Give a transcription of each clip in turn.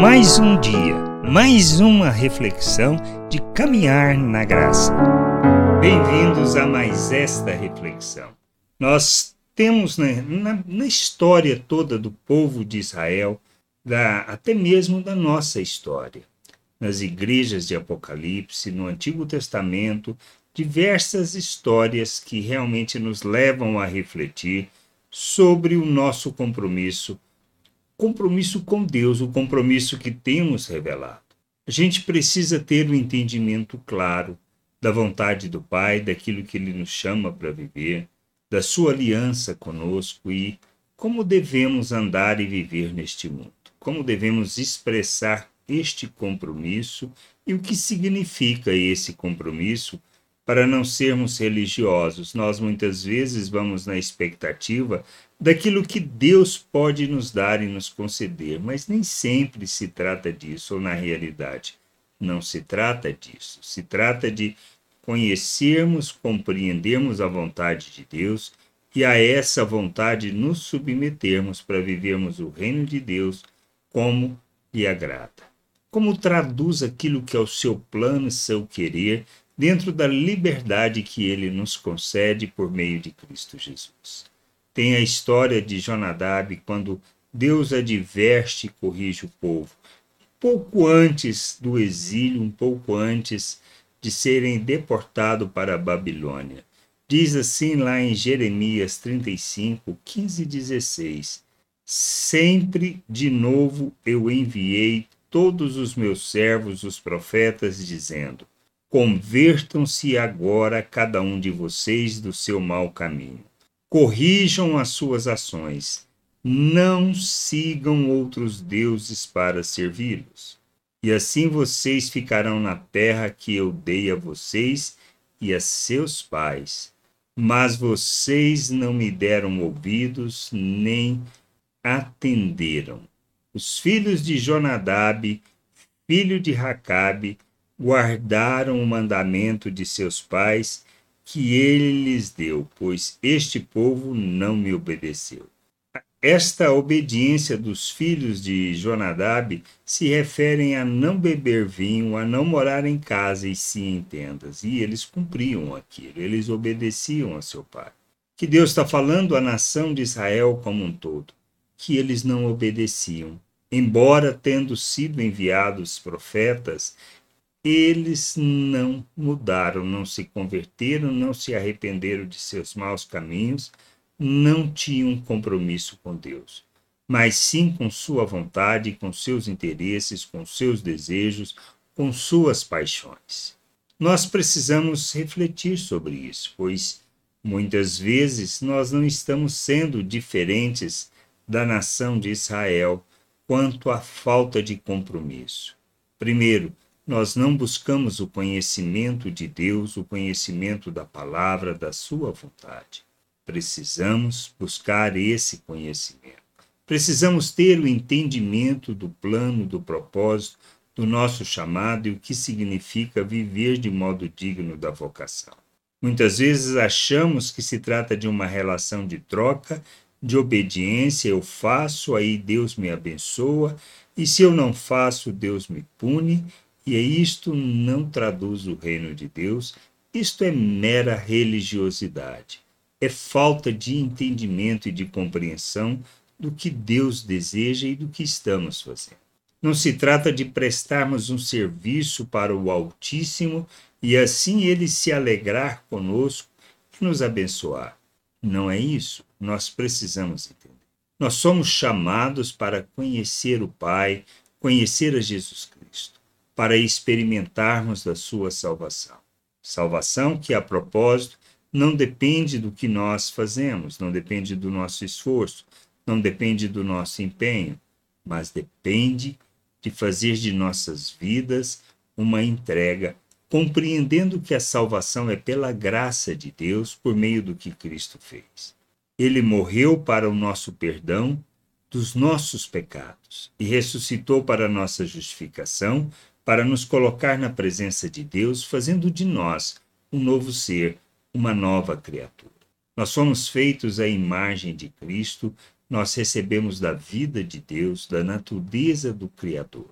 Mais um dia, mais uma reflexão de caminhar na graça. Bem-vindos a mais esta reflexão. Nós temos né, na, na, história toda do povo de Israel, da, até mesmo da nossa história, nas igrejas de Apocalipse, no Antigo Testamento, diversas histórias que realmente nos levam a refletir sobre o nosso compromisso compromisso com Deus, o compromisso que temos revelado. A gente precisa ter um entendimento claro da vontade do Pai, daquilo que Ele nos chama para viver, da Sua aliança conosco e como devemos andar e viver neste mundo, como devemos expressar este compromisso e o que significa esse compromisso para não sermos religiosos. Nós muitas vezes vamos na expectativa daquilo que Deus pode nos dar e nos conceder, mas nem sempre se trata disso, ou na realidade, não se trata disso. Se trata de conhecermos, compreendermos a vontade de Deus e a essa vontade nos submetermos para vivermos o reino de Deus como lhe agrada. Como traduz aquilo que é o seu plano, seu querer, dentro da liberdade que ele nos concede por meio de Cristo Jesus. Tem a história de Jonadab quando Deus adverte e corrige o povo. Pouco antes do exílio, um pouco antes de serem deportados para a Babilônia. Diz assim lá em Jeremias 35, 15 e 16: Sempre de novo eu enviei todos os meus servos, os profetas, dizendo: Convertam-se agora cada um de vocês do seu mau caminho. Corrijam as suas ações. Não sigam outros deuses para servi-los. E assim vocês ficarão na terra que eu dei a vocês e a seus pais. Mas vocês não me deram ouvidos nem atenderam. Os filhos de Jonadab, filho de Racabe, guardaram o mandamento de seus pais que ele lhes deu, pois este povo não me obedeceu. Esta obediência dos filhos de Jonadab se referem a não beber vinho, a não morar em casa e sim em tendas. E eles cumpriam aquilo, eles obedeciam a seu pai. Que Deus está falando à nação de Israel como um todo, que eles não obedeciam. Embora tendo sido enviados profetas, eles não mudaram, não se converteram, não se arrependeram de seus maus caminhos, não tinham compromisso com Deus, mas sim com sua vontade, com seus interesses, com seus desejos, com suas paixões. Nós precisamos refletir sobre isso, pois muitas vezes nós não estamos sendo diferentes da nação de Israel quanto à falta de compromisso. Primeiro, nós não buscamos o conhecimento de Deus, o conhecimento da palavra, da sua vontade. Precisamos buscar esse conhecimento. Precisamos ter o entendimento do plano, do propósito, do nosso chamado e o que significa viver de modo digno da vocação. Muitas vezes achamos que se trata de uma relação de troca, de obediência, eu faço, aí Deus me abençoa, e se eu não faço, Deus me pune, e isto não traduz o reino de Deus, isto é mera religiosidade. É falta de entendimento e de compreensão do que Deus deseja e do que estamos fazendo. Não se trata de prestarmos um serviço para o Altíssimo e assim ele se alegrar conosco e nos abençoar. Não é isso. Nós precisamos entender. Nós somos chamados para conhecer o Pai, conhecer a Jesus para experimentarmos da sua salvação. Salvação que, a propósito, não depende do que nós fazemos, não depende do nosso esforço, não depende do nosso empenho, mas depende de fazer de nossas vidas uma entrega, compreendendo que a salvação é pela graça de Deus por meio do que Cristo fez. Ele morreu para o nosso perdão dos nossos pecados e ressuscitou para a nossa justificação para nos colocar na presença de Deus, fazendo de nós um novo ser, uma nova criatura. Nós somos feitos à imagem de Cristo, nós recebemos da vida de Deus, da natureza do Criador.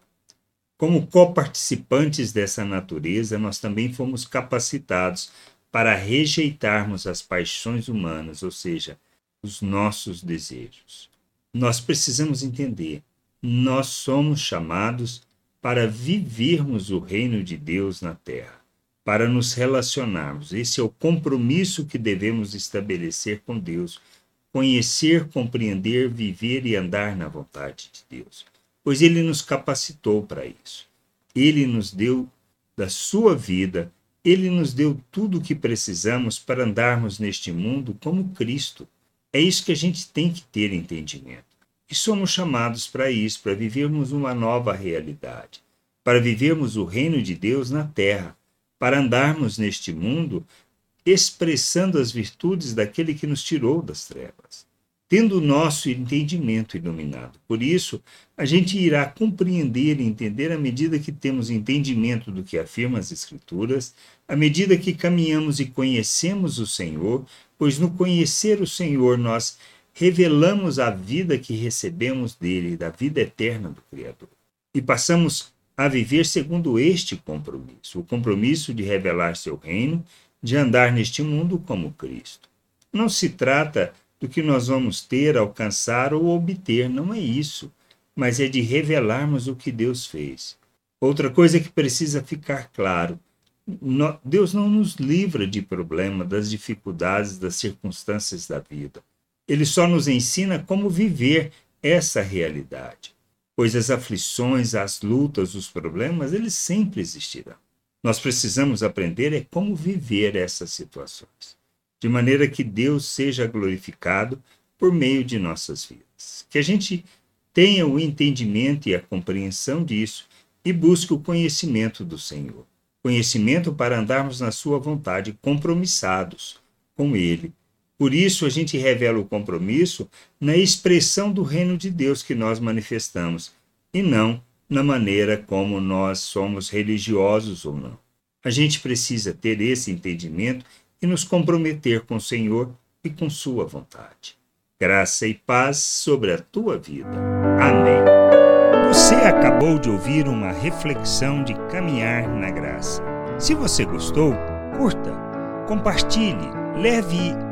Como coparticipantes dessa natureza, nós também fomos capacitados para rejeitarmos as paixões humanas, ou seja, os nossos desejos. Nós precisamos entender, nós somos chamados para vivermos o reino de Deus na terra, para nos relacionarmos. Esse é o compromisso que devemos estabelecer com Deus conhecer, compreender, viver e andar na vontade de Deus, pois Ele nos capacitou para isso. Ele nos deu da sua vida, Ele nos deu tudo o que precisamos para andarmos neste mundo como Cristo. É isso que a gente tem que ter entendimento. E somos chamados para isso, para vivermos uma nova realidade, para vivermos o reino de Deus na terra, para andarmos neste mundo expressando as virtudes daquele que nos tirou das trevas, tendo o nosso entendimento iluminado. Por isso, a gente irá compreender e entender à medida que temos entendimento do que afirma as Escrituras, à medida que caminhamos e conhecemos o Senhor, pois no conhecer o Senhor nós revelamos a vida que recebemos dele, da vida eterna do Criador. E passamos a viver segundo este compromisso, o compromisso de revelar seu reino de andar neste mundo como Cristo. Não se trata do que nós vamos ter, alcançar ou obter, não é isso, mas é de revelarmos o que Deus fez. Outra coisa que precisa ficar claro: Deus não nos livra de problema, das dificuldades, das circunstâncias da vida. Ele só nos ensina como viver essa realidade, pois as aflições, as lutas, os problemas, eles sempre existirão. Nós precisamos aprender é como viver essas situações, de maneira que Deus seja glorificado por meio de nossas vidas. Que a gente tenha o entendimento e a compreensão disso e busque o conhecimento do Senhor. Conhecimento para andarmos na Sua vontade, compromissados com Ele. Por isso, a gente revela o compromisso na expressão do reino de Deus que nós manifestamos, e não na maneira como nós somos religiosos ou não. A gente precisa ter esse entendimento e nos comprometer com o Senhor e com Sua vontade. Graça e paz sobre a tua vida. Amém. Você acabou de ouvir uma reflexão de caminhar na graça. Se você gostou, curta, compartilhe, leve